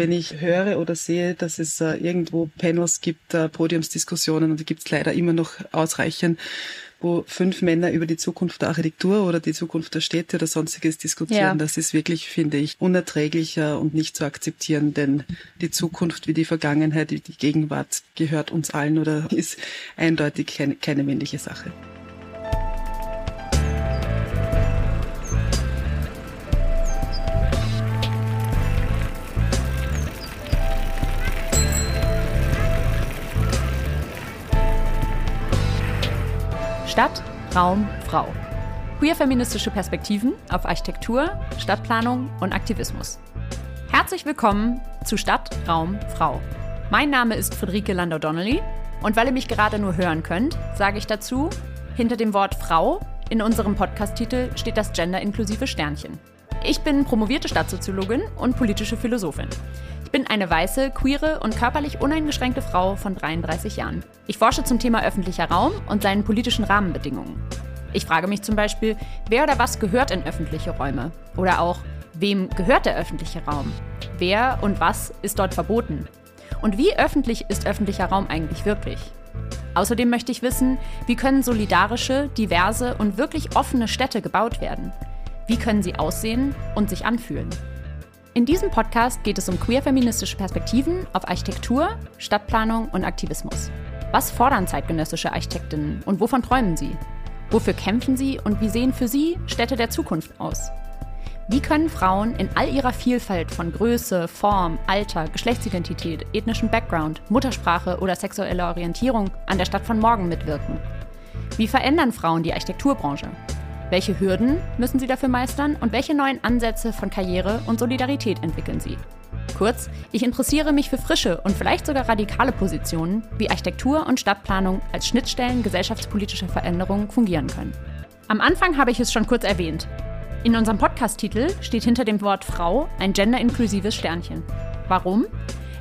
Wenn ich höre oder sehe, dass es äh, irgendwo Panels gibt, äh, Podiumsdiskussionen, und die gibt es leider immer noch ausreichend, wo fünf Männer über die Zukunft der Architektur oder die Zukunft der Städte oder sonstiges diskutieren. Ja. Das ist wirklich, finde ich, unerträglicher und nicht zu akzeptieren, denn die Zukunft wie die Vergangenheit, wie die Gegenwart gehört uns allen oder ist eindeutig keine, keine männliche Sache. Stadt, Raum, Frau. Queer-feministische Perspektiven auf Architektur, Stadtplanung und Aktivismus. Herzlich willkommen zu Stadt, Raum, Frau. Mein Name ist Friederike Landau-Donnelly und weil ihr mich gerade nur hören könnt, sage ich dazu, hinter dem Wort Frau in unserem Podcast-Titel steht das genderinklusive Sternchen. Ich bin promovierte Stadtsoziologin und politische Philosophin. Ich bin eine weiße, queere und körperlich uneingeschränkte Frau von 33 Jahren. Ich forsche zum Thema öffentlicher Raum und seinen politischen Rahmenbedingungen. Ich frage mich zum Beispiel, wer oder was gehört in öffentliche Räume? Oder auch, wem gehört der öffentliche Raum? Wer und was ist dort verboten? Und wie öffentlich ist öffentlicher Raum eigentlich wirklich? Außerdem möchte ich wissen, wie können solidarische, diverse und wirklich offene Städte gebaut werden? Wie können sie aussehen und sich anfühlen? In diesem Podcast geht es um queer-feministische Perspektiven auf Architektur, Stadtplanung und Aktivismus. Was fordern zeitgenössische Architektinnen und wovon träumen sie? Wofür kämpfen sie und wie sehen für sie Städte der Zukunft aus? Wie können Frauen in all ihrer Vielfalt von Größe, Form, Alter, Geschlechtsidentität, ethnischem Background, Muttersprache oder sexueller Orientierung an der Stadt von morgen mitwirken? Wie verändern Frauen die Architekturbranche? Welche Hürden müssen sie dafür meistern und welche neuen Ansätze von Karriere und Solidarität entwickeln sie? Kurz, ich interessiere mich für frische und vielleicht sogar radikale Positionen, wie Architektur und Stadtplanung als Schnittstellen gesellschaftspolitischer Veränderungen fungieren können. Am Anfang habe ich es schon kurz erwähnt. In unserem Podcast-Titel steht hinter dem Wort Frau ein genderinklusives Sternchen. Warum?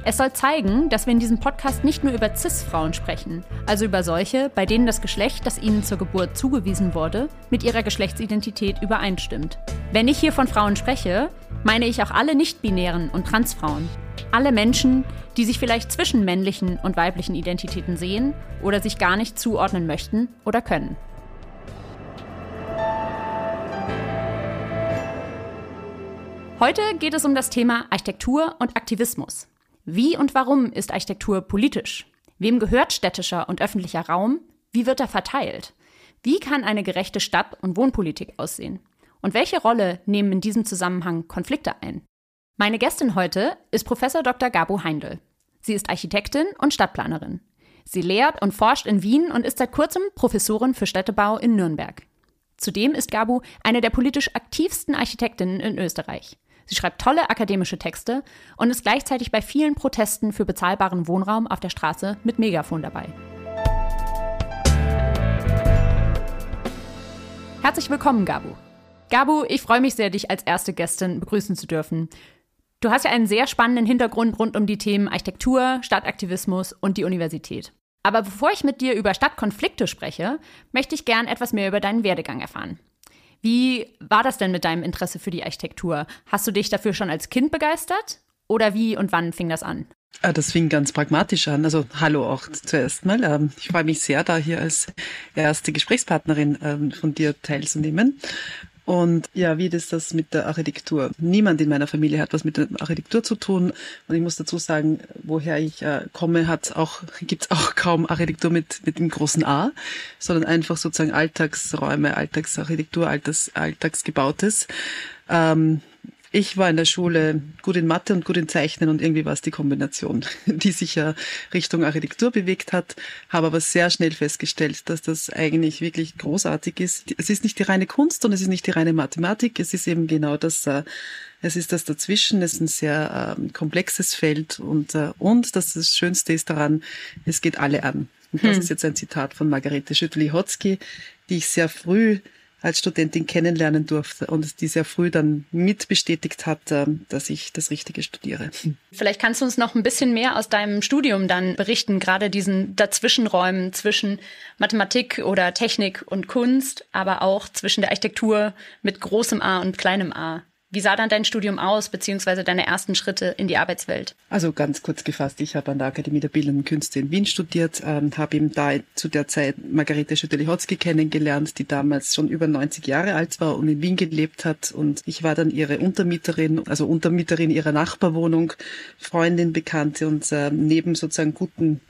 Es soll zeigen, dass wir in diesem Podcast nicht nur über CIS-Frauen sprechen, also über solche, bei denen das Geschlecht, das ihnen zur Geburt zugewiesen wurde, mit ihrer Geschlechtsidentität übereinstimmt. Wenn ich hier von Frauen spreche, meine ich auch alle nicht-binären und Transfrauen. Alle Menschen, die sich vielleicht zwischen männlichen und weiblichen Identitäten sehen oder sich gar nicht zuordnen möchten oder können. Heute geht es um das Thema Architektur und Aktivismus. Wie und warum ist Architektur politisch? Wem gehört städtischer und öffentlicher Raum? Wie wird er verteilt? Wie kann eine gerechte Stadt- und Wohnpolitik aussehen? Und welche Rolle nehmen in diesem Zusammenhang Konflikte ein? Meine Gästin heute ist Professor Dr. Gabo Heindl. Sie ist Architektin und Stadtplanerin. Sie lehrt und forscht in Wien und ist seit kurzem Professorin für Städtebau in Nürnberg. Zudem ist Gabo eine der politisch aktivsten Architektinnen in Österreich. Sie schreibt tolle akademische Texte und ist gleichzeitig bei vielen Protesten für bezahlbaren Wohnraum auf der Straße mit Megafon dabei. Herzlich willkommen, Gabu. Gabu, ich freue mich sehr, dich als erste Gästin begrüßen zu dürfen. Du hast ja einen sehr spannenden Hintergrund rund um die Themen Architektur, Stadtaktivismus und die Universität. Aber bevor ich mit dir über Stadtkonflikte spreche, möchte ich gern etwas mehr über deinen Werdegang erfahren. Wie war das denn mit deinem Interesse für die Architektur? Hast du dich dafür schon als Kind begeistert? Oder wie und wann fing das an? Ah, das fing ganz pragmatisch an. Also hallo auch zuerst mal. Ähm, ich freue mich sehr, da hier als erste Gesprächspartnerin ähm, von dir teilzunehmen. Und ja, wie ist das mit der Architektur? Niemand in meiner Familie hat was mit der Architektur zu tun. Und ich muss dazu sagen, woher ich äh, komme, hat auch, gibt's auch kaum Architektur mit, mit dem großen A, sondern einfach sozusagen Alltagsräume, Alltagsarchitektur, Alltags, Alltagsgebautes. Ähm, ich war in der Schule gut in Mathe und gut in Zeichnen und irgendwie war es die Kombination, die sich ja Richtung Architektur bewegt hat, habe aber sehr schnell festgestellt, dass das eigentlich wirklich großartig ist. Es ist nicht die reine Kunst und es ist nicht die reine Mathematik, es ist eben genau das, äh, es ist das dazwischen, es ist ein sehr ähm, komplexes Feld und, äh, und das, das Schönste ist daran, es geht alle an. Und das hm. ist jetzt ein Zitat von Margarete Schüttli-Hotzky, die ich sehr früh als Studentin kennenlernen durfte und die sehr früh dann mit bestätigt hat, ähm, dass ich das Richtige studiere. Vielleicht kannst du uns noch ein bisschen mehr aus deinem Studium dann berichten, gerade diesen Dazwischenräumen zwischen Mathematik oder Technik und Kunst, aber auch zwischen der Architektur mit großem A und kleinem A. Wie sah dann dein Studium aus, beziehungsweise deine ersten Schritte in die Arbeitswelt? Also ganz kurz gefasst, ich habe an der Akademie der Bildenden Künste in Wien studiert, ähm, habe eben da zu der Zeit Margarete Schütte-Lihotzky kennengelernt, die damals schon über 90 Jahre alt war und in Wien gelebt hat. Und ich war dann ihre Untermieterin, also Untermieterin ihrer Nachbarwohnung, Freundin, Bekannte und äh, neben sozusagen guten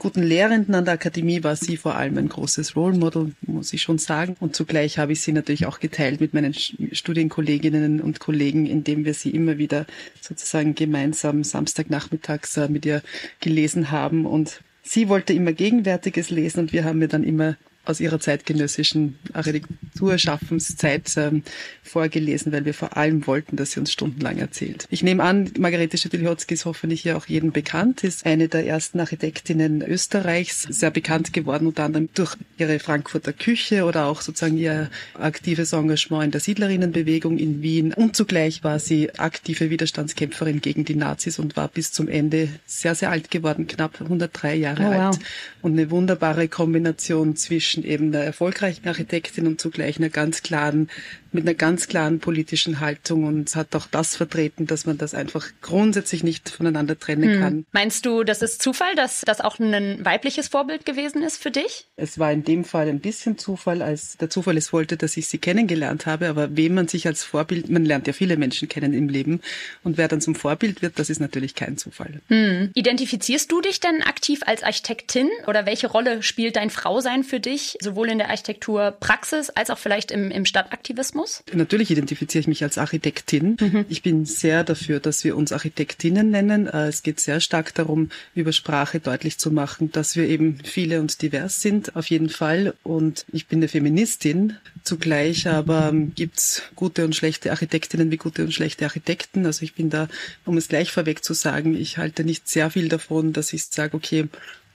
guten Lehrenden an der Akademie war sie vor allem ein großes Role Model, muss ich schon sagen. Und zugleich habe ich sie natürlich auch geteilt mit meinen Studienkolleginnen und Kollegen, indem wir sie immer wieder sozusagen gemeinsam Samstagnachmittags äh, mit ihr gelesen haben. Und sie wollte immer Gegenwärtiges lesen und wir haben mir dann immer aus ihrer zeitgenössischen Architekturschaffenszeit ähm, vorgelesen, weil wir vor allem wollten, dass sie uns stundenlang erzählt. Ich nehme an, Margarete Schüttelhotzky ist hoffentlich ja auch jedem bekannt, ist eine der ersten Architektinnen Österreichs, sehr bekannt geworden, unter anderem durch ihre Frankfurter Küche oder auch sozusagen ihr aktives Engagement in der Siedlerinnenbewegung in Wien. Und zugleich war sie aktive Widerstandskämpferin gegen die Nazis und war bis zum Ende sehr, sehr alt geworden, knapp 103 Jahre oh, wow. alt. Und eine wunderbare Kombination zwischen zwischen eben einer erfolgreichen Architektin und zugleich einer ganz klaren, mit einer ganz klaren politischen Haltung und hat auch das vertreten, dass man das einfach grundsätzlich nicht voneinander trennen hm. kann. Meinst du, das ist Zufall, dass das auch ein weibliches Vorbild gewesen ist für dich? Es war in dem Fall ein bisschen Zufall, als der Zufall es wollte, dass ich sie kennengelernt habe, aber wem man sich als Vorbild, man lernt ja viele Menschen kennen im Leben und wer dann zum Vorbild wird, das ist natürlich kein Zufall. Hm. Identifizierst du dich denn aktiv als Architektin oder welche Rolle spielt dein Frausein für dich? Sowohl in der Architekturpraxis als auch vielleicht im, im Stadtaktivismus? Natürlich identifiziere ich mich als Architektin. Mhm. Ich bin sehr dafür, dass wir uns Architektinnen nennen. Äh, es geht sehr stark darum, über Sprache deutlich zu machen, dass wir eben viele und divers sind, auf jeden Fall. Und ich bin eine Feministin. Zugleich aber ähm, gibt's gute und schlechte Architektinnen wie gute und schlechte Architekten. Also ich bin da, um es gleich vorweg zu sagen, ich halte nicht sehr viel davon, dass ich sage, okay,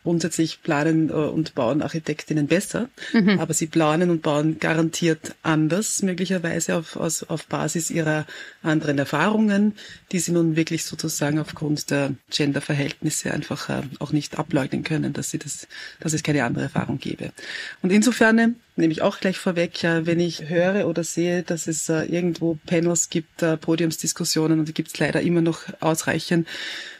Grundsätzlich planen äh, und bauen Architektinnen besser, mhm. aber sie planen und bauen garantiert anders, möglicherweise auf, aus, auf Basis ihrer anderen Erfahrungen, die sie nun wirklich sozusagen aufgrund der Genderverhältnisse einfach äh, auch nicht ableugnen können, dass sie das, dass es keine andere Erfahrung gäbe. Und insofern nehme ich auch gleich vorweg, ja, wenn ich höre oder sehe, dass es äh, irgendwo Panels gibt, äh, Podiumsdiskussionen und die gibt es leider immer noch ausreichend,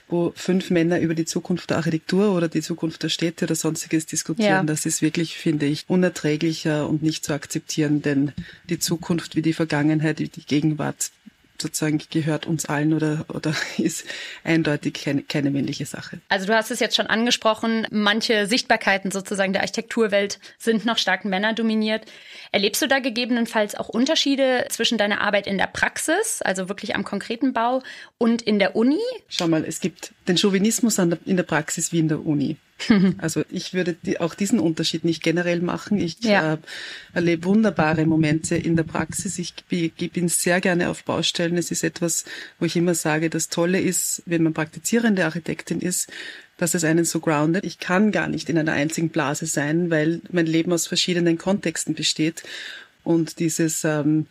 wo fünf Männer über die Zukunft der Architektur oder die Zukunft der Städte oder sonstiges diskutieren. Ja. Das ist wirklich, finde ich, unerträglicher und nicht zu akzeptieren, denn die Zukunft wie die Vergangenheit, wie die Gegenwart sozusagen gehört uns allen oder, oder ist eindeutig keine, keine männliche Sache. Also du hast es jetzt schon angesprochen, manche Sichtbarkeiten sozusagen der Architekturwelt sind noch stark männerdominiert. Erlebst du da gegebenenfalls auch Unterschiede zwischen deiner Arbeit in der Praxis, also wirklich am konkreten Bau, und in der Uni? Schau mal, es gibt den Chauvinismus in der Praxis wie in der Uni. Also ich würde die, auch diesen Unterschied nicht generell machen. Ich ja. äh, erlebe wunderbare Momente in der Praxis. Ich bin sehr gerne auf Baustellen. Es ist etwas, wo ich immer sage, das Tolle ist, wenn man praktizierende Architektin ist, dass es einen so groundet. Ich kann gar nicht in einer einzigen Blase sein, weil mein Leben aus verschiedenen Kontexten besteht. Und dieses ähm,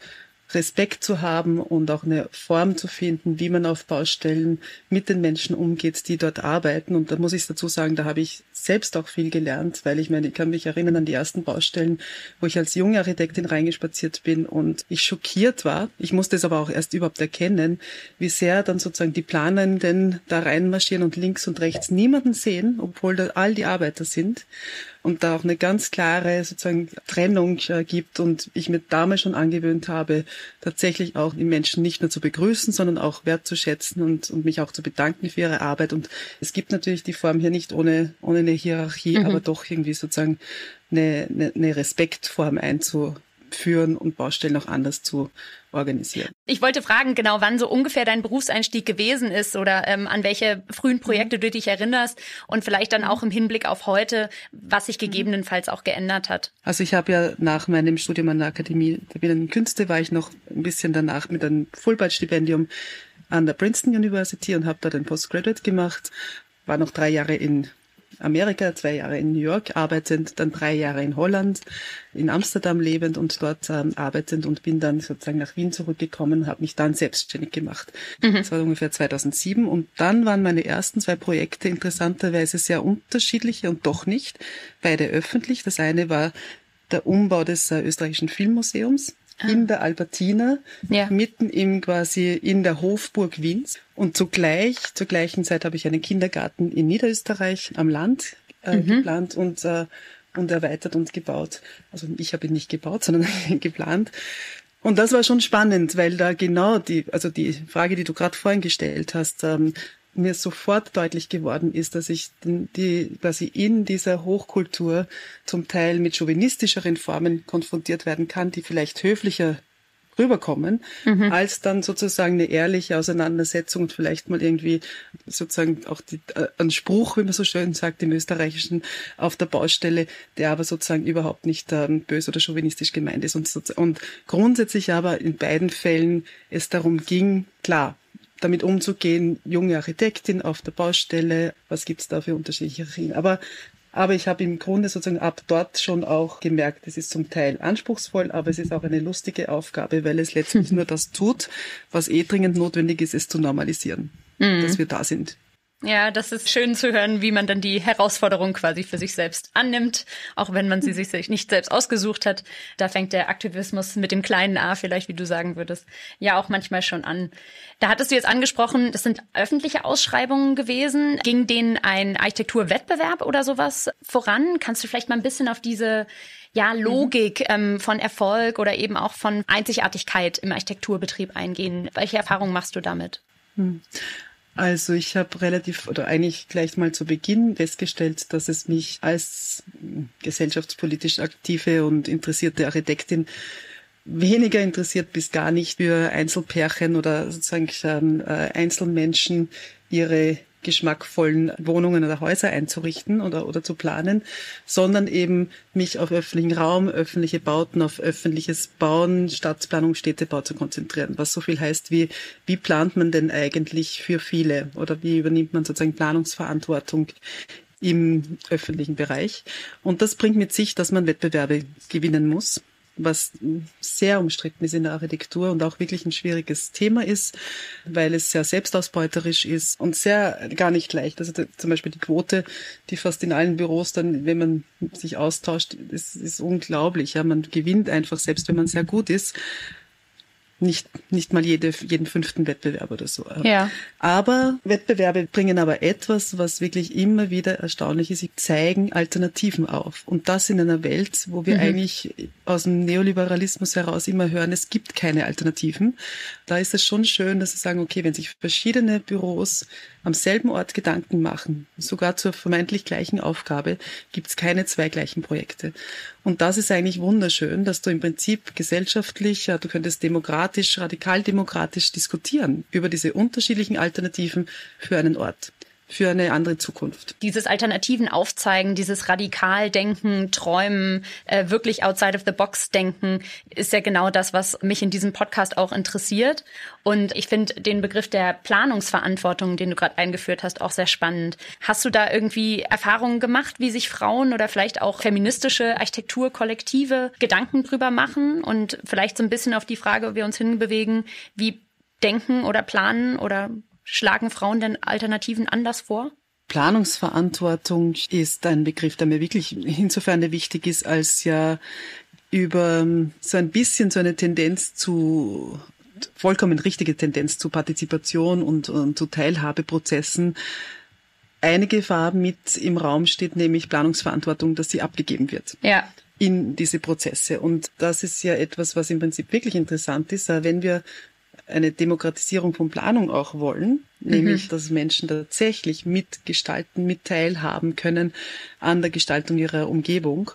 Respekt zu haben und auch eine Form zu finden, wie man auf Baustellen mit den Menschen umgeht, die dort arbeiten. Und da muss ich dazu sagen, da habe ich selbst auch viel gelernt, weil ich meine, ich kann mich erinnern an die ersten Baustellen, wo ich als junge Architektin reingespaziert bin und ich schockiert war. Ich musste es aber auch erst überhaupt erkennen, wie sehr dann sozusagen die Planenden da reinmarschieren und links und rechts niemanden sehen, obwohl da all die Arbeiter sind und da auch eine ganz klare sozusagen Trennung äh, gibt und ich mir damals schon angewöhnt habe, tatsächlich auch die Menschen nicht nur zu begrüßen, sondern auch wertzuschätzen und, und mich auch zu bedanken für ihre Arbeit. Und es gibt natürlich die Form hier nicht ohne, ohne eine Hierarchie, mhm. aber doch irgendwie sozusagen eine, eine, eine Respektform einzuführen und Baustellen auch anders zu organisieren. Ich wollte fragen, genau wann so ungefähr dein Berufseinstieg gewesen ist oder ähm, an welche frühen Projekte du dich erinnerst und vielleicht dann auch im Hinblick auf heute, was sich gegebenenfalls auch geändert hat. Also ich habe ja nach meinem Studium an der Akademie der Bildenden Künste war ich noch ein bisschen danach mit einem Fulbright-Stipendium an der Princeton University und habe da den Postgraduate gemacht, war noch drei Jahre in Amerika, zwei Jahre in New York arbeitend, dann drei Jahre in Holland, in Amsterdam lebend und dort ähm, arbeitend und bin dann sozusagen nach Wien zurückgekommen, habe mich dann selbstständig gemacht. Mhm. Das war ungefähr 2007 und dann waren meine ersten zwei Projekte interessanterweise sehr unterschiedliche und doch nicht, beide öffentlich. Das eine war der Umbau des äh, österreichischen Filmmuseums. In der Albertina, ja. mitten im quasi in der Hofburg Wiens. Und zugleich, zur gleichen Zeit habe ich einen Kindergarten in Niederösterreich am Land äh, mhm. geplant und, äh, und erweitert und gebaut. Also ich habe ihn nicht gebaut, sondern geplant. Und das war schon spannend, weil da genau die, also die Frage, die du gerade vorhin gestellt hast, ähm, mir sofort deutlich geworden ist, dass ich die quasi in dieser Hochkultur zum Teil mit chauvinistischeren Formen konfrontiert werden kann, die vielleicht höflicher rüberkommen, mhm. als dann sozusagen eine ehrliche Auseinandersetzung und vielleicht mal irgendwie sozusagen auch die, äh, ein Spruch, wie man so schön sagt im Österreichischen, auf der Baustelle, der aber sozusagen überhaupt nicht ähm, böse oder chauvinistisch gemeint ist. Und, und grundsätzlich aber in beiden Fällen es darum ging, klar, damit umzugehen, junge Architektin auf der Baustelle, was gibt's da für unterschiedliche Regeln. Aber aber ich habe im Grunde sozusagen ab dort schon auch gemerkt, es ist zum Teil anspruchsvoll, aber es ist auch eine lustige Aufgabe, weil es letztlich nur das tut, was eh dringend notwendig ist, es zu normalisieren, mhm. dass wir da sind. Ja, das ist schön zu hören, wie man dann die Herausforderung quasi für sich selbst annimmt, auch wenn man sie sich nicht selbst ausgesucht hat. Da fängt der Aktivismus mit dem kleinen A vielleicht, wie du sagen würdest, ja auch manchmal schon an. Da hattest du jetzt angesprochen, das sind öffentliche Ausschreibungen gewesen. Ging denen ein Architekturwettbewerb oder sowas voran? Kannst du vielleicht mal ein bisschen auf diese ja, Logik mhm. ähm, von Erfolg oder eben auch von Einzigartigkeit im Architekturbetrieb eingehen? Welche Erfahrungen machst du damit? Also ich habe relativ oder eigentlich gleich mal zu Beginn festgestellt, dass es mich als gesellschaftspolitisch aktive und interessierte Architektin weniger interessiert bis gar nicht für Einzelpärchen oder sozusagen ähm, äh, Einzelmenschen ihre geschmackvollen Wohnungen oder Häuser einzurichten oder, oder zu planen, sondern eben mich auf öffentlichen Raum, öffentliche Bauten, auf öffentliches Bauen, Stadtplanung, Städtebau zu konzentrieren. Was so viel heißt wie, wie plant man denn eigentlich für viele oder wie übernimmt man sozusagen Planungsverantwortung im öffentlichen Bereich. Und das bringt mit sich, dass man Wettbewerbe gewinnen muss was sehr umstritten ist in der Architektur und auch wirklich ein schwieriges Thema ist, weil es sehr selbstausbeuterisch ist und sehr gar nicht leicht. Also zum Beispiel die Quote, die fast in allen Büros dann, wenn man sich austauscht, ist, ist unglaublich. Ja, man gewinnt einfach, selbst wenn man sehr gut ist nicht, nicht mal jede, jeden fünften Wettbewerb oder so. Ja. Aber Wettbewerbe bringen aber etwas, was wirklich immer wieder erstaunlich ist. Sie zeigen Alternativen auf. Und das in einer Welt, wo wir mhm. eigentlich aus dem Neoliberalismus heraus immer hören, es gibt keine Alternativen. Da ist es schon schön, dass sie sagen, okay, wenn sich verschiedene Büros am selben Ort Gedanken machen, sogar zur vermeintlich gleichen Aufgabe, gibt es keine zwei gleichen Projekte. Und das ist eigentlich wunderschön, dass du im Prinzip gesellschaftlich, du könntest demokratisch, radikaldemokratisch diskutieren über diese unterschiedlichen Alternativen für einen Ort für eine andere Zukunft. Dieses Alternativen aufzeigen, dieses Radikaldenken, Träumen, äh, wirklich outside of the box denken, ist ja genau das, was mich in diesem Podcast auch interessiert. Und ich finde den Begriff der Planungsverantwortung, den du gerade eingeführt hast, auch sehr spannend. Hast du da irgendwie Erfahrungen gemacht, wie sich Frauen oder vielleicht auch feministische Architekturkollektive Gedanken drüber machen und vielleicht so ein bisschen auf die Frage, wo wir uns hinbewegen, wie denken oder planen oder Schlagen Frauen denn Alternativen anders vor? Planungsverantwortung ist ein Begriff, der mir wirklich insofern wichtig ist, als ja über so ein bisschen so eine Tendenz zu vollkommen richtige Tendenz zu Partizipation und, und zu Teilhabeprozessen eine Gefahr mit im Raum steht, nämlich Planungsverantwortung, dass sie abgegeben wird. Ja. In diese Prozesse. Und das ist ja etwas, was im Prinzip wirklich interessant ist. Wenn wir eine Demokratisierung von Planung auch wollen, mhm. nämlich dass Menschen tatsächlich mitgestalten, mit teilhaben können an der Gestaltung ihrer Umgebung,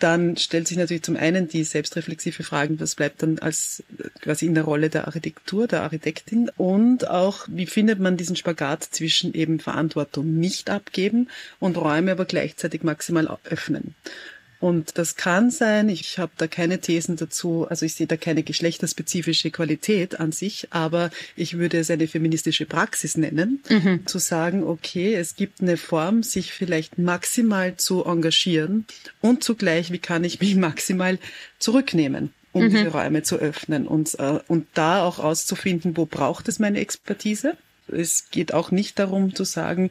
dann stellt sich natürlich zum einen die selbstreflexive Frage, was bleibt dann als quasi in der Rolle der Architektur, der Architektin und auch, wie findet man diesen Spagat zwischen eben Verantwortung nicht abgeben und Räume aber gleichzeitig maximal öffnen. Und das kann sein, ich habe da keine Thesen dazu, also ich sehe da keine geschlechterspezifische Qualität an sich, aber ich würde es eine feministische Praxis nennen, mhm. zu sagen, okay, es gibt eine Form, sich vielleicht maximal zu engagieren und zugleich, wie kann ich mich maximal zurücknehmen um mhm. diese Räume zu öffnen und, äh, und da auch auszufinden, wo braucht es meine Expertise Es geht auch nicht darum zu sagen,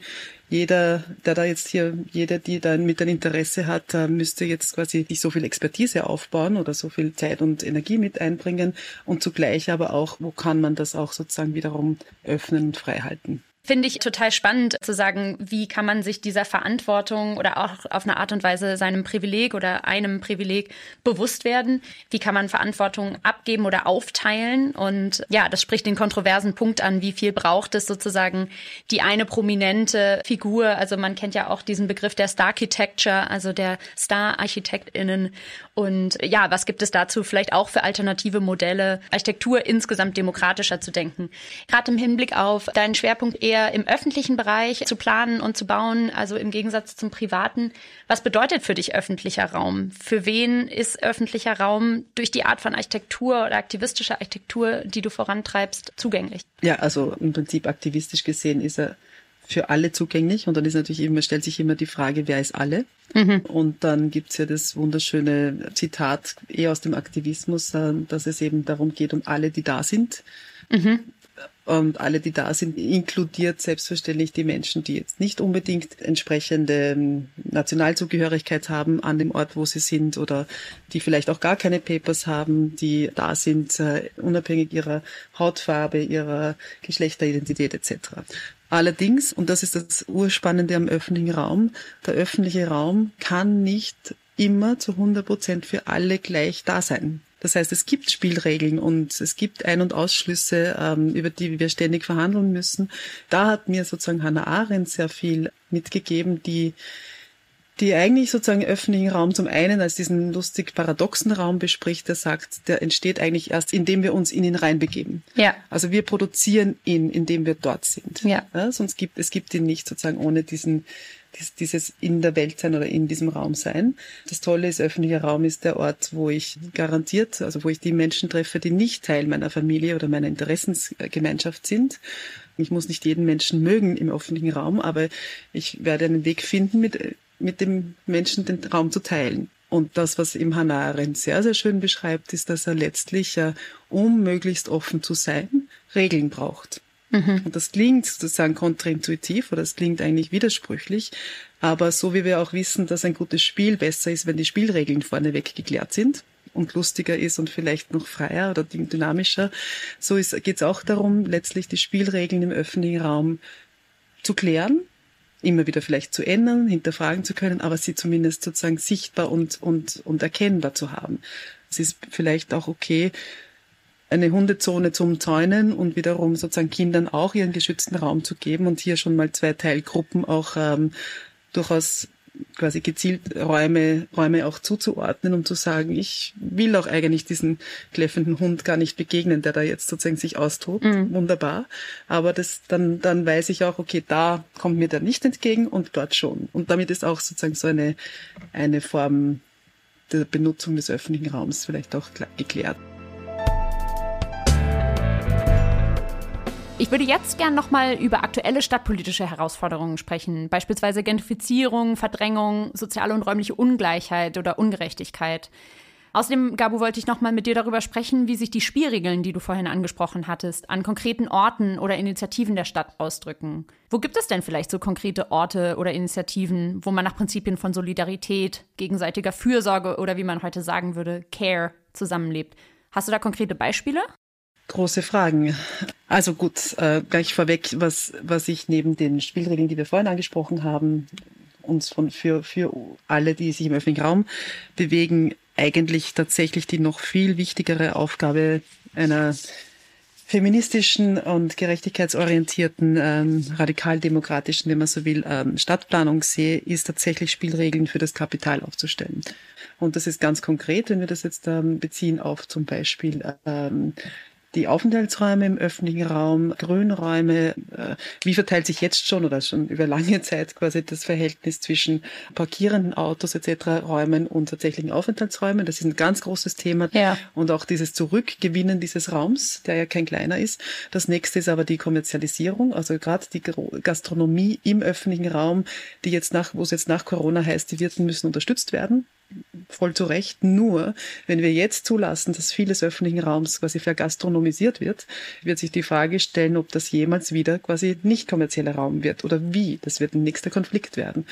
jeder, der da jetzt hier, jeder, die da mit ein Interesse hat, müsste jetzt quasi sich so viel Expertise aufbauen oder so viel Zeit und Energie mit einbringen und zugleich aber auch, wo kann man das auch sozusagen wiederum öffnen und frei halten. Finde ich total spannend zu sagen, wie kann man sich dieser Verantwortung oder auch auf eine Art und Weise seinem Privileg oder einem Privileg bewusst werden. Wie kann man Verantwortung abgeben oder aufteilen? Und ja, das spricht den kontroversen Punkt an, wie viel braucht es sozusagen die eine prominente Figur. Also man kennt ja auch diesen Begriff der Star Architecture, also der Star-ArchitektInnen. Und ja, was gibt es dazu vielleicht auch für alternative Modelle, Architektur insgesamt demokratischer zu denken? Gerade im Hinblick auf deinen Schwerpunkt eher im öffentlichen Bereich zu planen und zu bauen, also im Gegensatz zum privaten. Was bedeutet für dich öffentlicher Raum? Für wen ist öffentlicher Raum durch die Art von Architektur oder aktivistischer Architektur, die du vorantreibst, zugänglich? Ja, also im Prinzip aktivistisch gesehen ist er für alle zugänglich. Und dann ist natürlich immer, stellt sich immer die Frage, wer ist alle? Mhm. Und dann gibt's ja das wunderschöne Zitat eher aus dem Aktivismus, äh, dass es eben darum geht, um alle, die da sind. Mhm und alle, die da sind, inkludiert selbstverständlich die Menschen, die jetzt nicht unbedingt entsprechende ähm, Nationalzugehörigkeit haben an dem Ort, wo sie sind oder die vielleicht auch gar keine Papers haben, die da sind, äh, unabhängig ihrer Hautfarbe, ihrer Geschlechteridentität etc. Allerdings, und das ist das Urspannende am öffentlichen Raum, der öffentliche Raum kann nicht immer zu 100 Prozent für alle gleich da sein. Das heißt, es gibt Spielregeln und es gibt Ein- und Ausschlüsse, ähm, über die wir ständig verhandeln müssen. Da hat mir sozusagen Hannah Arendt sehr viel mitgegeben, die die eigentlich sozusagen öffentlichen Raum zum einen als diesen lustig paradoxen Raum bespricht, der sagt, der entsteht eigentlich erst, indem wir uns in ihn reinbegeben. Ja. Also wir produzieren ihn, indem wir dort sind. Ja. ja sonst gibt es gibt ihn nicht sozusagen ohne diesen dieses in der Welt sein oder in diesem Raum sein. Das Tolle ist, öffentlicher Raum ist der Ort, wo ich garantiert, also wo ich die Menschen treffe, die nicht Teil meiner Familie oder meiner Interessensgemeinschaft sind. Ich muss nicht jeden Menschen mögen im öffentlichen Raum, aber ich werde einen Weg finden, mit, mit dem Menschen den Raum zu teilen. Und das, was im Hannah Arendt sehr, sehr schön beschreibt, ist, dass er letztlich, um möglichst offen zu sein, Regeln braucht. Mhm. Und das klingt sozusagen kontraintuitiv oder das klingt eigentlich widersprüchlich. Aber so wie wir auch wissen, dass ein gutes Spiel besser ist, wenn die Spielregeln vorneweg geklärt sind und lustiger ist und vielleicht noch freier oder dynamischer, so geht es auch darum, letztlich die Spielregeln im öffentlichen Raum zu klären, immer wieder vielleicht zu ändern, hinterfragen zu können, aber sie zumindest sozusagen sichtbar und, und, und erkennbar zu haben. Es ist vielleicht auch okay, eine Hundezone zum Zäunen und wiederum sozusagen Kindern auch ihren geschützten Raum zu geben und hier schon mal zwei Teilgruppen auch ähm, durchaus quasi gezielt Räume, Räume auch zuzuordnen, um zu sagen, ich will auch eigentlich diesen kläffenden Hund gar nicht begegnen, der da jetzt sozusagen sich austobt. Mhm. Wunderbar. Aber das, dann, dann weiß ich auch, okay, da kommt mir der nicht entgegen und dort schon. Und damit ist auch sozusagen so eine, eine Form der Benutzung des öffentlichen Raums vielleicht auch geklärt. Ich würde jetzt gern nochmal über aktuelle stadtpolitische Herausforderungen sprechen, beispielsweise Gentrifizierung, Verdrängung, soziale und räumliche Ungleichheit oder Ungerechtigkeit. Außerdem, Gabu, wollte ich nochmal mit dir darüber sprechen, wie sich die Spielregeln, die du vorhin angesprochen hattest, an konkreten Orten oder Initiativen der Stadt ausdrücken. Wo gibt es denn vielleicht so konkrete Orte oder Initiativen, wo man nach Prinzipien von Solidarität, gegenseitiger Fürsorge oder wie man heute sagen würde, Care zusammenlebt? Hast du da konkrete Beispiele? Große Fragen. Also gut, äh, gleich vorweg, was, was ich neben den Spielregeln, die wir vorhin angesprochen haben, uns von, für, für alle, die sich im öffentlichen Raum bewegen, eigentlich tatsächlich die noch viel wichtigere Aufgabe einer feministischen und gerechtigkeitsorientierten, ähm, radikaldemokratischen, wenn man so will, ähm, Stadtplanung sehe, ist tatsächlich Spielregeln für das Kapital aufzustellen. Und das ist ganz konkret, wenn wir das jetzt ähm, beziehen auf zum Beispiel ähm, die Aufenthaltsräume im öffentlichen Raum, Grünräume, äh, wie verteilt sich jetzt schon oder schon über lange Zeit quasi das Verhältnis zwischen parkierenden Autos etc., Räumen und tatsächlichen Aufenthaltsräumen. Das ist ein ganz großes Thema. Ja. Und auch dieses Zurückgewinnen dieses Raums, der ja kein kleiner ist. Das nächste ist aber die Kommerzialisierung, also gerade die Gastronomie im öffentlichen Raum, die jetzt nach, wo es jetzt nach Corona heißt, die Wirten müssen unterstützt werden voll zu Recht. Nur, wenn wir jetzt zulassen, dass vieles öffentlichen Raums quasi vergastronomisiert wird, wird sich die Frage stellen, ob das jemals wieder quasi nicht kommerzieller Raum wird oder wie. Das wird ein nächster Konflikt werden.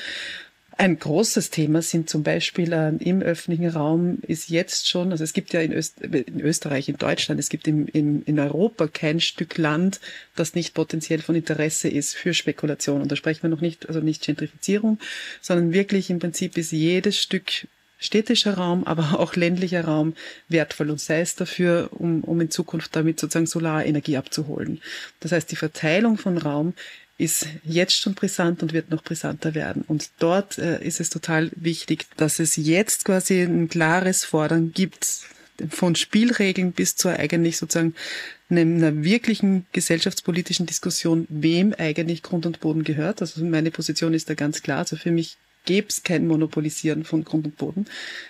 Ein großes Thema sind zum Beispiel äh, im öffentlichen Raum ist jetzt schon, also es gibt ja in, Öst, in Österreich, in Deutschland, es gibt im, in, in Europa kein Stück Land, das nicht potenziell von Interesse ist für Spekulation. Und da sprechen wir noch nicht, also nicht Gentrifizierung, sondern wirklich im Prinzip ist jedes Stück städtischer Raum, aber auch ländlicher Raum wertvoll und sei es dafür, um, um in Zukunft damit sozusagen Solarenergie abzuholen. Das heißt, die Verteilung von Raum ist jetzt schon brisant und wird noch brisanter werden. Und dort äh, ist es total wichtig, dass es jetzt quasi ein klares Fordern gibt, von Spielregeln bis zur eigentlich sozusagen einer wirklichen gesellschaftspolitischen Diskussion, wem eigentlich Grund und Boden gehört. Also meine Position ist da ganz klar. Also für mich gäbe es kein Monopolisieren von Grund und Boden.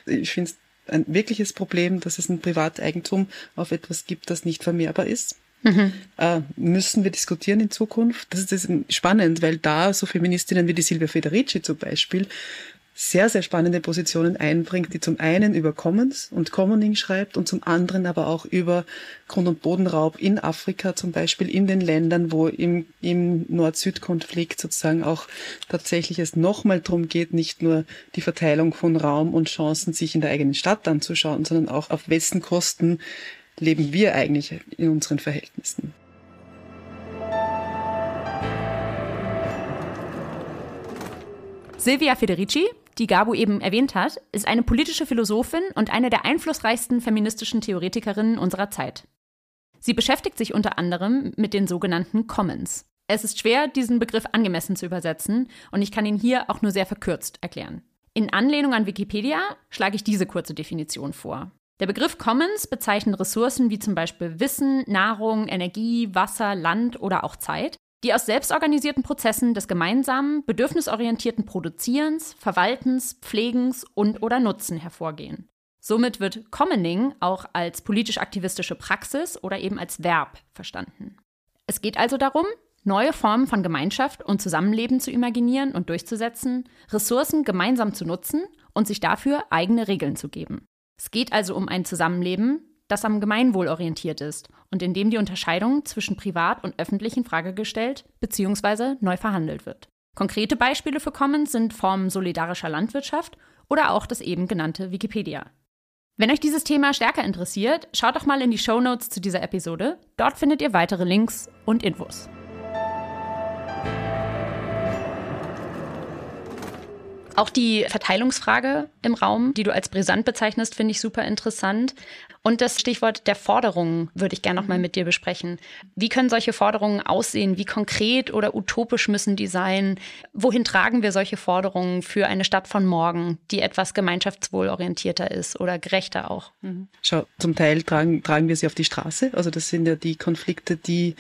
Ich finde es ein wirkliches Problem, dass es ein Privateigentum auf etwas gibt, das nicht vermehrbar ist. Mhm. Äh, müssen wir diskutieren in Zukunft. Das ist, das ist spannend, weil da so Feministinnen wie die Silvia Federici zum Beispiel sehr, sehr spannende Positionen einbringt, die zum einen über Commons und Commoning schreibt und zum anderen aber auch über Grund- und Bodenraub in Afrika zum Beispiel, in den Ländern, wo im, im Nord-Süd-Konflikt sozusagen auch tatsächlich es nochmal darum geht, nicht nur die Verteilung von Raum und Chancen sich in der eigenen Stadt anzuschauen, sondern auch auf wessen Kosten leben wir eigentlich in unseren Verhältnissen. Silvia Federici, die Gabu eben erwähnt hat, ist eine politische Philosophin und eine der einflussreichsten feministischen Theoretikerinnen unserer Zeit. Sie beschäftigt sich unter anderem mit den sogenannten Commons. Es ist schwer, diesen Begriff angemessen zu übersetzen und ich kann ihn hier auch nur sehr verkürzt erklären. In Anlehnung an Wikipedia schlage ich diese kurze Definition vor. Der Begriff Commons bezeichnet Ressourcen wie zum Beispiel Wissen, Nahrung, Energie, Wasser, Land oder auch Zeit, die aus selbstorganisierten Prozessen des gemeinsamen, bedürfnisorientierten Produzierens, Verwaltens, Pflegens und oder Nutzen hervorgehen. Somit wird Commoning auch als politisch-aktivistische Praxis oder eben als Verb verstanden. Es geht also darum, neue Formen von Gemeinschaft und Zusammenleben zu imaginieren und durchzusetzen, Ressourcen gemeinsam zu nutzen und sich dafür eigene Regeln zu geben. Es geht also um ein Zusammenleben, das am Gemeinwohl orientiert ist und in dem die Unterscheidung zwischen privat und öffentlich in Frage gestellt bzw. neu verhandelt wird. Konkrete Beispiele für Commons sind Formen solidarischer Landwirtschaft oder auch das eben genannte Wikipedia. Wenn euch dieses Thema stärker interessiert, schaut doch mal in die Show Notes zu dieser Episode. Dort findet ihr weitere Links und Infos. Auch die Verteilungsfrage im Raum, die du als brisant bezeichnest, finde ich super interessant. Und das Stichwort der Forderungen würde ich gerne nochmal mit dir besprechen. Wie können solche Forderungen aussehen? Wie konkret oder utopisch müssen die sein? Wohin tragen wir solche Forderungen für eine Stadt von morgen, die etwas gemeinschaftswohlorientierter ist oder gerechter auch? Mhm. Schau, zum Teil tragen, tragen wir sie auf die Straße. Also das sind ja die Konflikte, die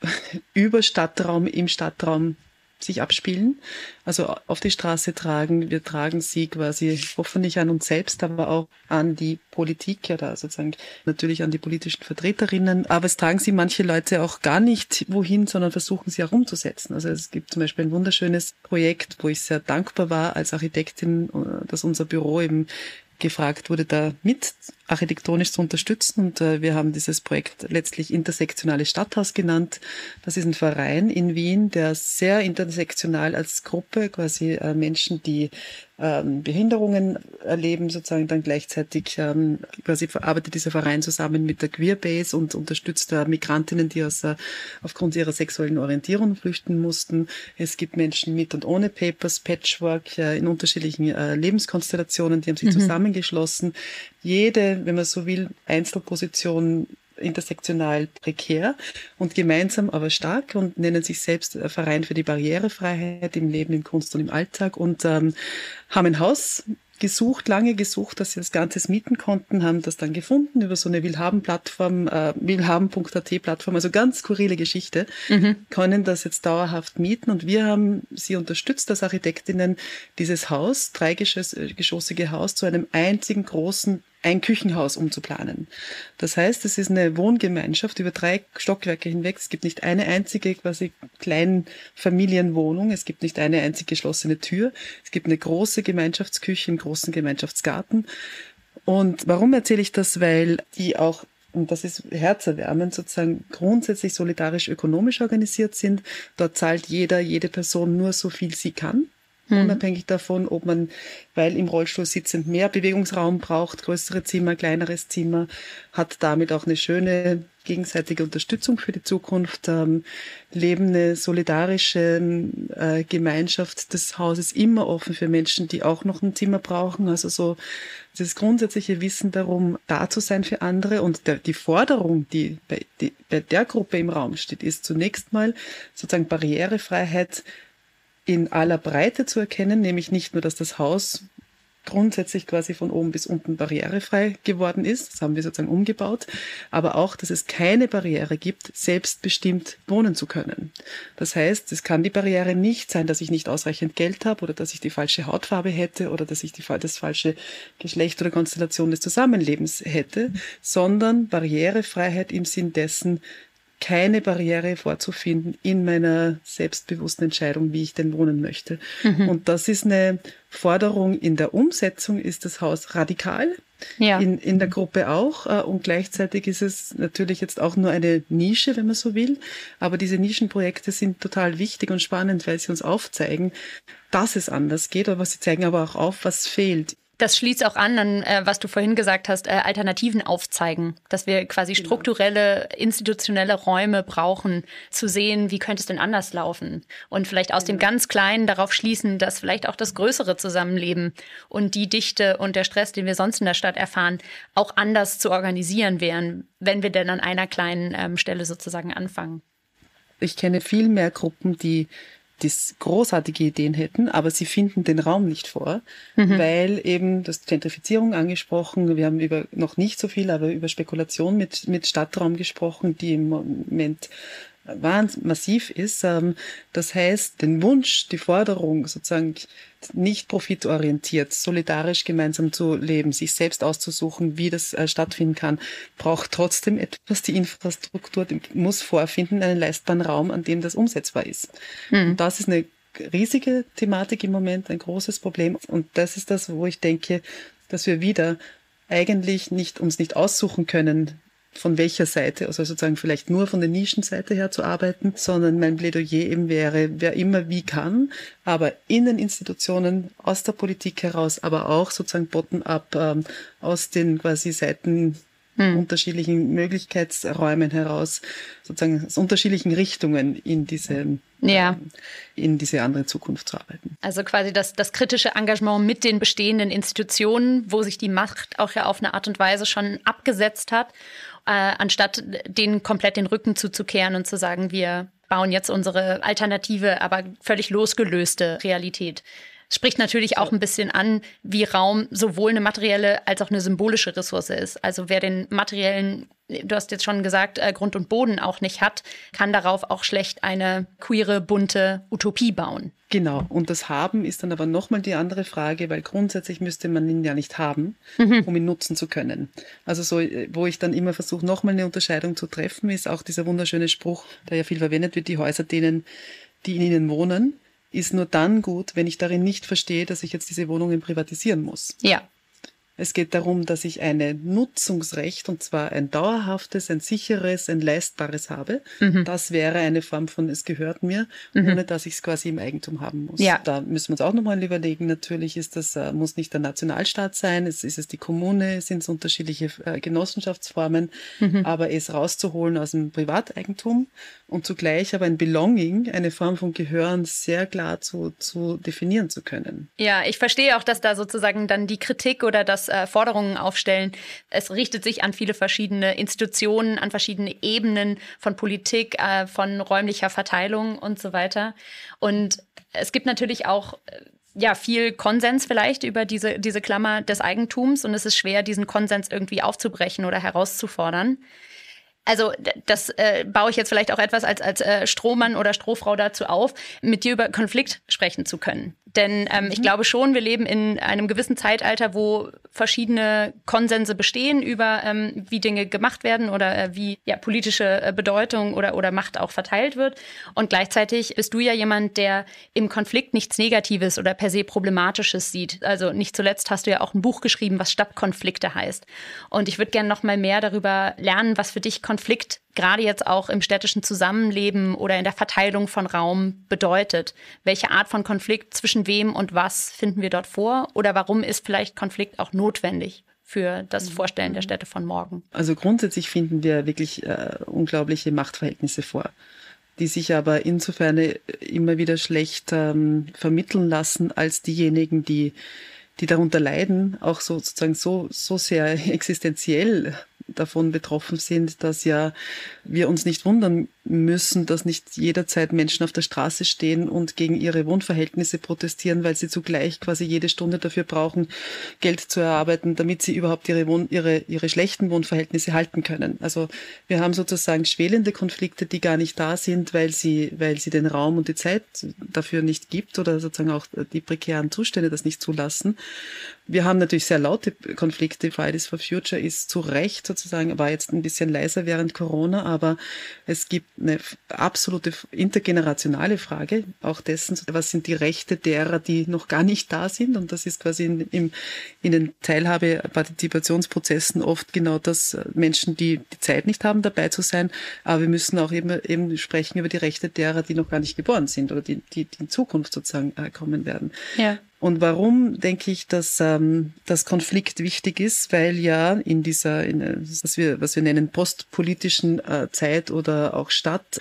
über Stadtraum, im Stadtraum sich abspielen, also auf die Straße tragen. Wir tragen sie quasi hoffentlich an uns selbst, aber auch an die Politik, ja da sozusagen natürlich an die politischen Vertreterinnen. Aber es tragen sie manche Leute auch gar nicht wohin, sondern versuchen sie herumzusetzen. Also es gibt zum Beispiel ein wunderschönes Projekt, wo ich sehr dankbar war als Architektin, dass unser Büro eben gefragt wurde, da mit architektonisch zu unterstützen. Und äh, wir haben dieses Projekt letztlich intersektionales Stadthaus genannt. Das ist ein Verein in Wien, der sehr intersektional als Gruppe quasi äh, Menschen, die ähm, Behinderungen erleben, sozusagen dann gleichzeitig ähm, quasi arbeitet dieser Verein zusammen mit der Queerbase und unterstützt da Migrantinnen, die aus, äh, aufgrund ihrer sexuellen Orientierung flüchten mussten. Es gibt Menschen mit und ohne Papers, Patchwork äh, in unterschiedlichen äh, Lebenskonstellationen, die haben sich mhm. zusammengeschlossen. Jede, wenn man so will, Einzelposition intersektional prekär und gemeinsam aber stark und nennen sich selbst Verein für die Barrierefreiheit im Leben, in Kunst und im Alltag und ähm, haben ein Haus gesucht, lange gesucht, dass sie das Ganze mieten konnten, haben das dann gefunden über so eine Willhaben-Plattform, äh, willhaben.at-Plattform, also ganz skurrile Geschichte, mhm. können das jetzt dauerhaft mieten und wir haben sie unterstützt als Architektinnen, dieses Haus, dreigeschossige Haus, zu einem einzigen großen ein Küchenhaus umzuplanen. Das heißt, es ist eine Wohngemeinschaft über drei Stockwerke hinweg. Es gibt nicht eine einzige quasi Kleinfamilienwohnung. Es gibt nicht eine einzige geschlossene Tür. Es gibt eine große Gemeinschaftsküche, einen großen Gemeinschaftsgarten. Und warum erzähle ich das? Weil die auch und das ist herzerwärmend, sozusagen grundsätzlich solidarisch ökonomisch organisiert sind. Dort zahlt jeder, jede Person nur so viel sie kann. Mhm. Unabhängig davon, ob man, weil im Rollstuhl sitzend mehr Bewegungsraum braucht, größere Zimmer, kleineres Zimmer, hat damit auch eine schöne gegenseitige Unterstützung für die Zukunft, ähm, leben eine solidarische äh, Gemeinschaft des Hauses immer offen für Menschen, die auch noch ein Zimmer brauchen. Also so das grundsätzliche Wissen darum, da zu sein für andere und der, die Forderung, die bei, die bei der Gruppe im Raum steht, ist zunächst mal sozusagen Barrierefreiheit in aller Breite zu erkennen, nämlich nicht nur, dass das Haus grundsätzlich quasi von oben bis unten barrierefrei geworden ist. Das haben wir sozusagen umgebaut. Aber auch, dass es keine Barriere gibt, selbstbestimmt wohnen zu können. Das heißt, es kann die Barriere nicht sein, dass ich nicht ausreichend Geld habe oder dass ich die falsche Hautfarbe hätte oder dass ich die, das falsche Geschlecht oder Konstellation des Zusammenlebens hätte, sondern Barrierefreiheit im Sinn dessen, keine Barriere vorzufinden in meiner selbstbewussten Entscheidung, wie ich denn wohnen möchte. Mhm. Und das ist eine Forderung in der Umsetzung, ist das Haus radikal. Ja. In, in der Gruppe auch. Äh, und gleichzeitig ist es natürlich jetzt auch nur eine Nische, wenn man so will. Aber diese Nischenprojekte sind total wichtig und spannend, weil sie uns aufzeigen, dass es anders geht, aber sie zeigen aber auch auf, was fehlt. Das schließt auch an, an äh, was du vorhin gesagt hast, äh, Alternativen aufzeigen, dass wir quasi genau. strukturelle, institutionelle Räume brauchen, zu sehen, wie könnte es denn anders laufen. Und vielleicht aus dem ganz Kleinen darauf schließen, dass vielleicht auch das größere Zusammenleben und die Dichte und der Stress, den wir sonst in der Stadt erfahren, auch anders zu organisieren wären, wenn wir denn an einer kleinen ähm, Stelle sozusagen anfangen. Ich kenne viel mehr Gruppen, die die großartige Ideen hätten, aber sie finden den Raum nicht vor, mhm. weil eben das Gentrifizierung angesprochen, wir haben über noch nicht so viel, aber über Spekulation mit, mit Stadtraum gesprochen, die im Moment massiv ist. Ähm, das heißt, den Wunsch, die Forderung sozusagen nicht profitorientiert, solidarisch gemeinsam zu leben, sich selbst auszusuchen, wie das äh, stattfinden kann, braucht trotzdem etwas. Die Infrastruktur die muss vorfinden, einen leistbaren Raum, an dem das umsetzbar ist. Mhm. Und das ist eine riesige Thematik im Moment, ein großes Problem. Und das ist das, wo ich denke, dass wir wieder eigentlich nicht uns nicht aussuchen können, von welcher Seite, also sozusagen vielleicht nur von der Nischenseite her zu arbeiten, sondern mein Plädoyer eben wäre, wer immer wie kann, aber in den Institutionen, aus der Politik heraus, aber auch sozusagen bottom-up, ähm, aus den quasi Seiten hm. unterschiedlichen Möglichkeitsräumen heraus, sozusagen aus unterschiedlichen Richtungen in diese, ja. Ähm, in diese andere Zukunft zu arbeiten. Also quasi das, das kritische Engagement mit den bestehenden Institutionen, wo sich die Macht auch ja auf eine Art und Weise schon abgesetzt hat äh, anstatt denen komplett den Rücken zuzukehren und zu sagen, wir bauen jetzt unsere alternative, aber völlig losgelöste Realität. Spricht natürlich auch ein bisschen an, wie Raum sowohl eine materielle als auch eine symbolische Ressource ist. Also wer den materiellen du hast jetzt schon gesagt, äh, Grund und Boden auch nicht hat, kann darauf auch schlecht eine queere, bunte Utopie bauen. Genau. Und das Haben ist dann aber nochmal die andere Frage, weil grundsätzlich müsste man ihn ja nicht haben, mhm. um ihn nutzen zu können. Also so, äh, wo ich dann immer versuche, nochmal eine Unterscheidung zu treffen, ist auch dieser wunderschöne Spruch, der ja viel verwendet wird, die Häuser, denen, die in ihnen wohnen, ist nur dann gut, wenn ich darin nicht verstehe, dass ich jetzt diese Wohnungen privatisieren muss. Ja. Es geht darum, dass ich ein Nutzungsrecht, und zwar ein dauerhaftes, ein sicheres, ein leistbares habe. Mhm. Das wäre eine Form von, es gehört mir, mhm. ohne dass ich es quasi im Eigentum haben muss. Ja. Da müssen wir uns auch nochmal überlegen. Natürlich ist das, äh, muss nicht der Nationalstaat sein, es ist es die Kommune, sind es unterschiedliche äh, Genossenschaftsformen, mhm. aber es rauszuholen aus dem Privateigentum und zugleich aber ein Belonging, eine Form von Gehören sehr klar zu, zu definieren zu können. Ja, ich verstehe auch, dass da sozusagen dann die Kritik oder das äh, Forderungen aufstellen. Es richtet sich an viele verschiedene Institutionen, an verschiedene Ebenen von Politik, äh, von räumlicher Verteilung und so weiter. Und es gibt natürlich auch äh, ja, viel Konsens vielleicht über diese, diese Klammer des Eigentums und es ist schwer, diesen Konsens irgendwie aufzubrechen oder herauszufordern. Also das äh, baue ich jetzt vielleicht auch etwas als, als äh, Strohmann oder Strohfrau dazu auf, mit dir über Konflikt sprechen zu können. Denn ähm, mhm. ich glaube schon, wir leben in einem gewissen Zeitalter, wo verschiedene Konsense bestehen über, ähm, wie Dinge gemacht werden oder äh, wie ja, politische äh, Bedeutung oder, oder Macht auch verteilt wird. Und gleichzeitig bist du ja jemand, der im Konflikt nichts Negatives oder per se Problematisches sieht. Also nicht zuletzt hast du ja auch ein Buch geschrieben, was Stadtkonflikte heißt. Und ich würde gerne noch mal mehr darüber lernen, was für dich Konflikt gerade jetzt auch im städtischen Zusammenleben oder in der Verteilung von Raum bedeutet. Welche Art von Konflikt zwischen wem und was finden wir dort vor? Oder warum ist vielleicht Konflikt auch notwendig? für das. Vorstellen der Städte von morgen? Also grundsätzlich finden wir wirklich äh, unglaubliche Machtverhältnisse vor, die sich aber insofern immer wieder schlecht ähm, vermitteln lassen als diejenigen, die die darunter leiden, auch so, sozusagen so, so sehr existenziell davon betroffen sind, dass ja wir uns nicht wundern müssen, dass nicht jederzeit Menschen auf der Straße stehen und gegen ihre Wohnverhältnisse protestieren, weil sie zugleich quasi jede Stunde dafür brauchen, Geld zu erarbeiten, damit sie überhaupt ihre, Wohn ihre, ihre schlechten Wohnverhältnisse halten können. Also wir haben sozusagen schwelende Konflikte, die gar nicht da sind, weil sie, weil sie den Raum und die Zeit dafür nicht gibt oder sozusagen auch die prekären Zustände das nicht zulassen. Wir haben natürlich sehr laute Konflikte. Fridays for Future ist zu Recht sozusagen, war jetzt ein bisschen leiser während Corona, aber es gibt eine absolute intergenerationale Frage, auch dessen, was sind die Rechte derer, die noch gar nicht da sind. Und das ist quasi in, in, in den Teilhabe-Partizipationsprozessen oft genau das äh, Menschen, die die Zeit nicht haben, dabei zu sein. Aber wir müssen auch eben, eben sprechen über die Rechte derer, die noch gar nicht geboren sind oder die, die, die in Zukunft sozusagen äh, kommen werden. Ja. Und warum denke ich, dass ähm, das Konflikt wichtig ist? Weil ja in dieser, in, äh, was wir, was wir nennen, postpolitischen äh, Zeit oder auch Stadt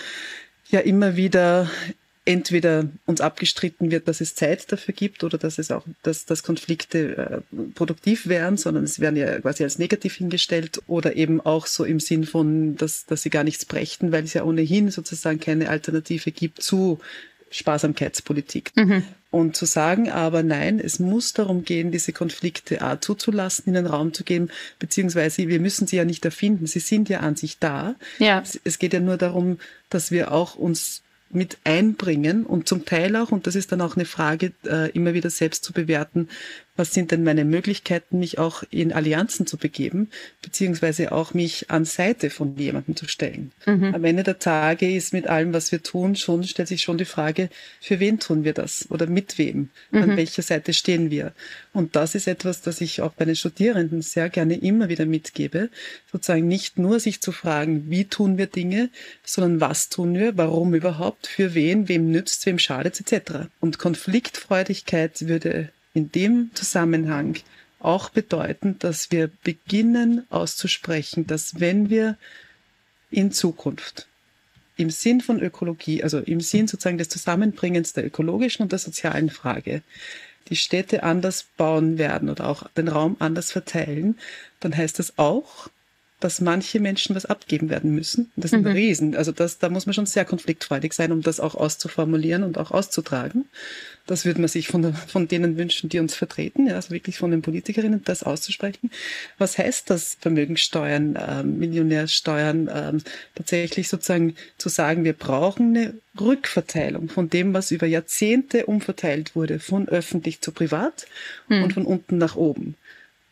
ja immer wieder entweder uns abgestritten wird, dass es Zeit dafür gibt oder dass es auch, dass, dass Konflikte äh, produktiv wären, sondern es werden ja quasi als negativ hingestellt oder eben auch so im Sinn von, dass, dass sie gar nichts brächten, weil es ja ohnehin sozusagen keine Alternative gibt zu Sparsamkeitspolitik. Mhm. Und zu sagen, aber nein, es muss darum gehen, diese Konflikte A zuzulassen, in den Raum zu geben, beziehungsweise wir müssen sie ja nicht erfinden, sie sind ja an sich da. Ja. Es geht ja nur darum, dass wir auch uns mit einbringen und zum Teil auch, und das ist dann auch eine Frage, äh, immer wieder selbst zu bewerten, was sind denn meine Möglichkeiten, mich auch in Allianzen zu begeben, beziehungsweise auch mich an Seite von jemandem zu stellen. Mhm. Am Ende der Tage ist mit allem, was wir tun, schon, stellt sich schon die Frage, für wen tun wir das oder mit wem? Mhm. An welcher Seite stehen wir? Und das ist etwas, das ich auch bei den Studierenden sehr gerne immer wieder mitgebe, sozusagen nicht nur sich zu fragen, wie tun wir Dinge, sondern was tun wir, warum überhaupt, für wen, wem nützt, wem schadet, etc. Und Konfliktfreudigkeit würde in dem Zusammenhang auch bedeuten, dass wir beginnen auszusprechen, dass wenn wir in Zukunft im Sinn von Ökologie, also im Sinn sozusagen des Zusammenbringens der ökologischen und der sozialen Frage, die Städte anders bauen werden oder auch den Raum anders verteilen, dann heißt das auch, dass manche Menschen was abgeben werden müssen. Das ist ein mhm. Riesen. Also das, da muss man schon sehr konfliktfreudig sein, um das auch auszuformulieren und auch auszutragen. Das würde man sich von, von denen wünschen, die uns vertreten, ja, also wirklich von den Politikerinnen, das auszusprechen. Was heißt das, Vermögenssteuern, äh, Millionärsteuern, äh, tatsächlich sozusagen zu sagen, wir brauchen eine Rückverteilung von dem, was über Jahrzehnte umverteilt wurde, von öffentlich zu privat mhm. und von unten nach oben.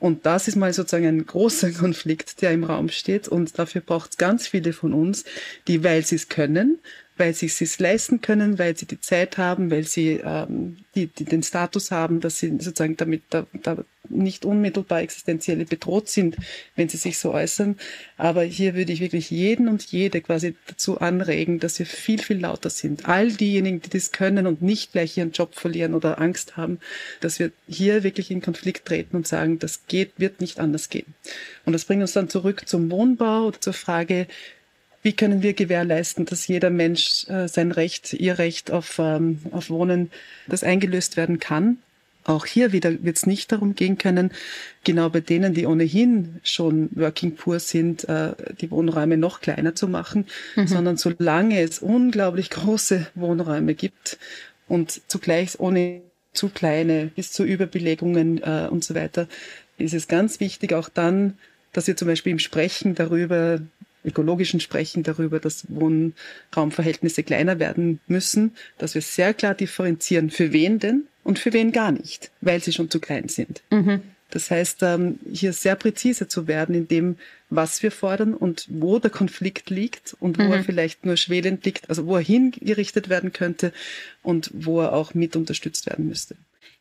Und das ist mal sozusagen ein großer Konflikt, der im Raum steht. Und dafür braucht es ganz viele von uns, die, weil sie es können, weil sie es leisten können, weil sie die Zeit haben, weil sie ähm, die, die den Status haben, dass sie sozusagen damit da, da nicht unmittelbar existenzielle bedroht sind, wenn sie sich so äußern. Aber hier würde ich wirklich jeden und jede quasi dazu anregen, dass wir viel, viel lauter sind. All diejenigen, die das können und nicht gleich ihren Job verlieren oder Angst haben, dass wir hier wirklich in Konflikt treten und sagen, das geht, wird nicht anders gehen. Und das bringt uns dann zurück zum Wohnbau oder zur Frage, wie können wir gewährleisten, dass jeder Mensch äh, sein Recht, ihr Recht auf, ähm, auf Wohnen, das eingelöst werden kann. Auch hier wieder wird es nicht darum gehen können, genau bei denen, die ohnehin schon Working Poor sind, äh, die Wohnräume noch kleiner zu machen, mhm. sondern solange es unglaublich große Wohnräume gibt und zugleich ohne zu kleine bis zu Überbelegungen äh, und so weiter, ist es ganz wichtig auch dann, dass wir zum Beispiel im Sprechen darüber ökologischen sprechen darüber, dass Wohnraumverhältnisse kleiner werden müssen, dass wir sehr klar differenzieren, für wen denn und für wen gar nicht, weil sie schon zu klein sind. Mhm. Das heißt, ähm, hier sehr präzise zu werden in dem, was wir fordern und wo der Konflikt liegt und wo mhm. er vielleicht nur schwelend liegt, also wo er hingerichtet werden könnte und wo er auch mit unterstützt werden müsste.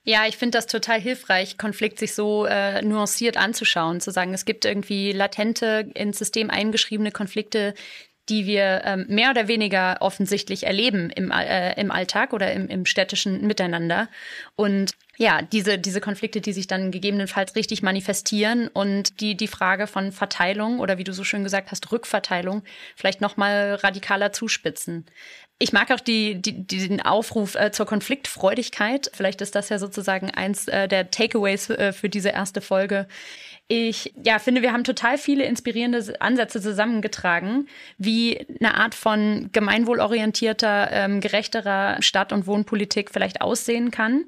Ja, ich finde das total hilfreich, Konflikt sich so äh, nuanciert anzuschauen, zu sagen, es gibt irgendwie latente, ins System eingeschriebene Konflikte, die wir ähm, mehr oder weniger offensichtlich erleben im, äh, im Alltag oder im, im städtischen Miteinander. Und ja, diese, diese Konflikte, die sich dann gegebenenfalls richtig manifestieren und die, die Frage von Verteilung oder wie du so schön gesagt hast, Rückverteilung vielleicht nochmal radikaler zuspitzen. Ich mag auch die, die, diesen Aufruf äh, zur Konfliktfreudigkeit. Vielleicht ist das ja sozusagen eins äh, der Takeaways äh, für diese erste Folge. Ich ja, finde, wir haben total viele inspirierende Ansätze zusammengetragen, wie eine Art von gemeinwohlorientierter, ähm, gerechterer Stadt- und Wohnpolitik vielleicht aussehen kann.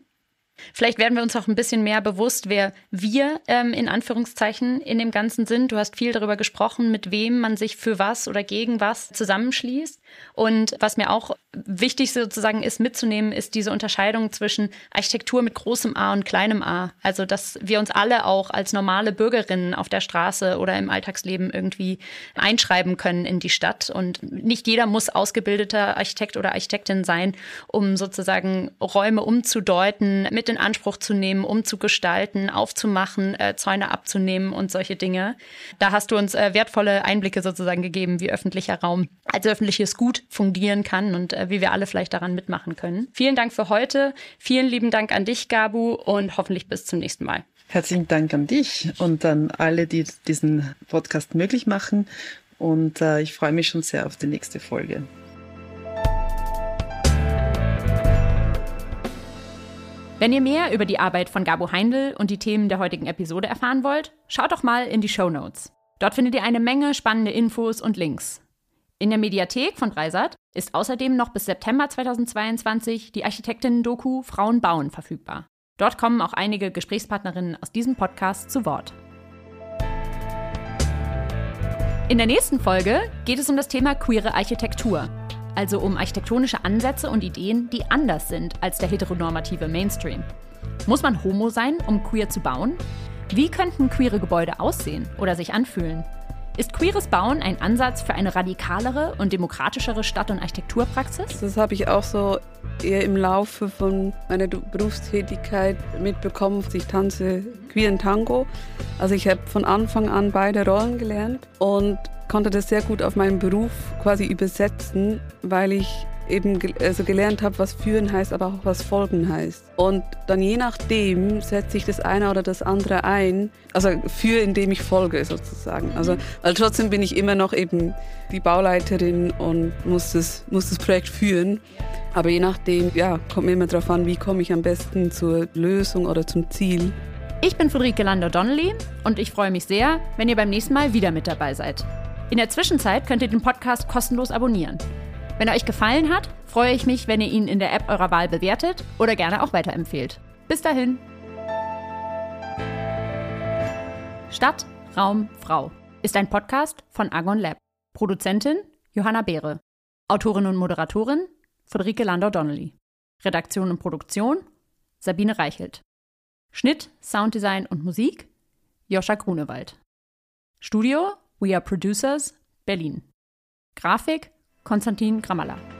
Vielleicht werden wir uns auch ein bisschen mehr bewusst, wer wir ähm, in Anführungszeichen in dem Ganzen sind. Du hast viel darüber gesprochen, mit wem man sich für was oder gegen was zusammenschließt. Und was mir auch wichtig sozusagen ist mitzunehmen, ist diese Unterscheidung zwischen Architektur mit großem A und kleinem a. Also, dass wir uns alle auch als normale Bürgerinnen auf der Straße oder im Alltagsleben irgendwie einschreiben können in die Stadt. Und nicht jeder muss ausgebildeter Architekt oder Architektin sein, um sozusagen Räume umzudeuten, mit in Anspruch zu nehmen, umzugestalten, aufzumachen, äh, Zäune abzunehmen und solche Dinge. Da hast du uns äh, wertvolle Einblicke sozusagen gegeben, wie öffentlicher Raum als öffentliches Gut fungieren kann und äh, wie wir alle vielleicht daran mitmachen können. Vielen Dank für heute. Vielen lieben Dank an dich, Gabu, und hoffentlich bis zum nächsten Mal. Herzlichen Dank an dich und an alle, die diesen Podcast möglich machen. Und äh, ich freue mich schon sehr auf die nächste Folge. Wenn ihr mehr über die Arbeit von Gabo Heindl und die Themen der heutigen Episode erfahren wollt, schaut doch mal in die Show Notes. Dort findet ihr eine Menge spannende Infos und Links. In der Mediathek von Dreisat ist außerdem noch bis September 2022 die Architektinnen-Doku Frauen bauen verfügbar. Dort kommen auch einige Gesprächspartnerinnen aus diesem Podcast zu Wort. In der nächsten Folge geht es um das Thema queere Architektur, also um architektonische Ansätze und Ideen, die anders sind als der heteronormative Mainstream. Muss man homo sein, um queer zu bauen? Wie könnten queere Gebäude aussehen oder sich anfühlen? Ist queeres Bauen ein Ansatz für eine radikalere und demokratischere Stadt- und Architekturpraxis? Das habe ich auch so eher im Laufe von meiner Berufstätigkeit mitbekommen. Ich tanze queeren Tango. Also ich habe von Anfang an beide Rollen gelernt und konnte das sehr gut auf meinen Beruf quasi übersetzen, weil ich eben also gelernt habe, was führen heißt, aber auch was folgen heißt. Und dann je nachdem setze ich das eine oder das andere ein, also für, indem ich folge sozusagen. Also, weil trotzdem bin ich immer noch eben die Bauleiterin und muss das, muss das Projekt führen. Aber je nachdem, ja, kommt mir immer darauf an, wie komme ich am besten zur Lösung oder zum Ziel. Ich bin Friederike Lander-Donnelly und ich freue mich sehr, wenn ihr beim nächsten Mal wieder mit dabei seid. In der Zwischenzeit könnt ihr den Podcast kostenlos abonnieren. Wenn er euch gefallen hat, freue ich mich, wenn ihr ihn in der App eurer Wahl bewertet oder gerne auch weiterempfehlt. Bis dahin. Stadt, Raum, Frau ist ein Podcast von Argon Lab. Produzentin Johanna Beere. Autorin und Moderatorin Friederike Landau-Donnelly. Redaktion und Produktion Sabine Reichelt. Schnitt, Sounddesign und Musik Joscha Grunewald. Studio We Are Producers Berlin. Grafik Konstantin Gramalla.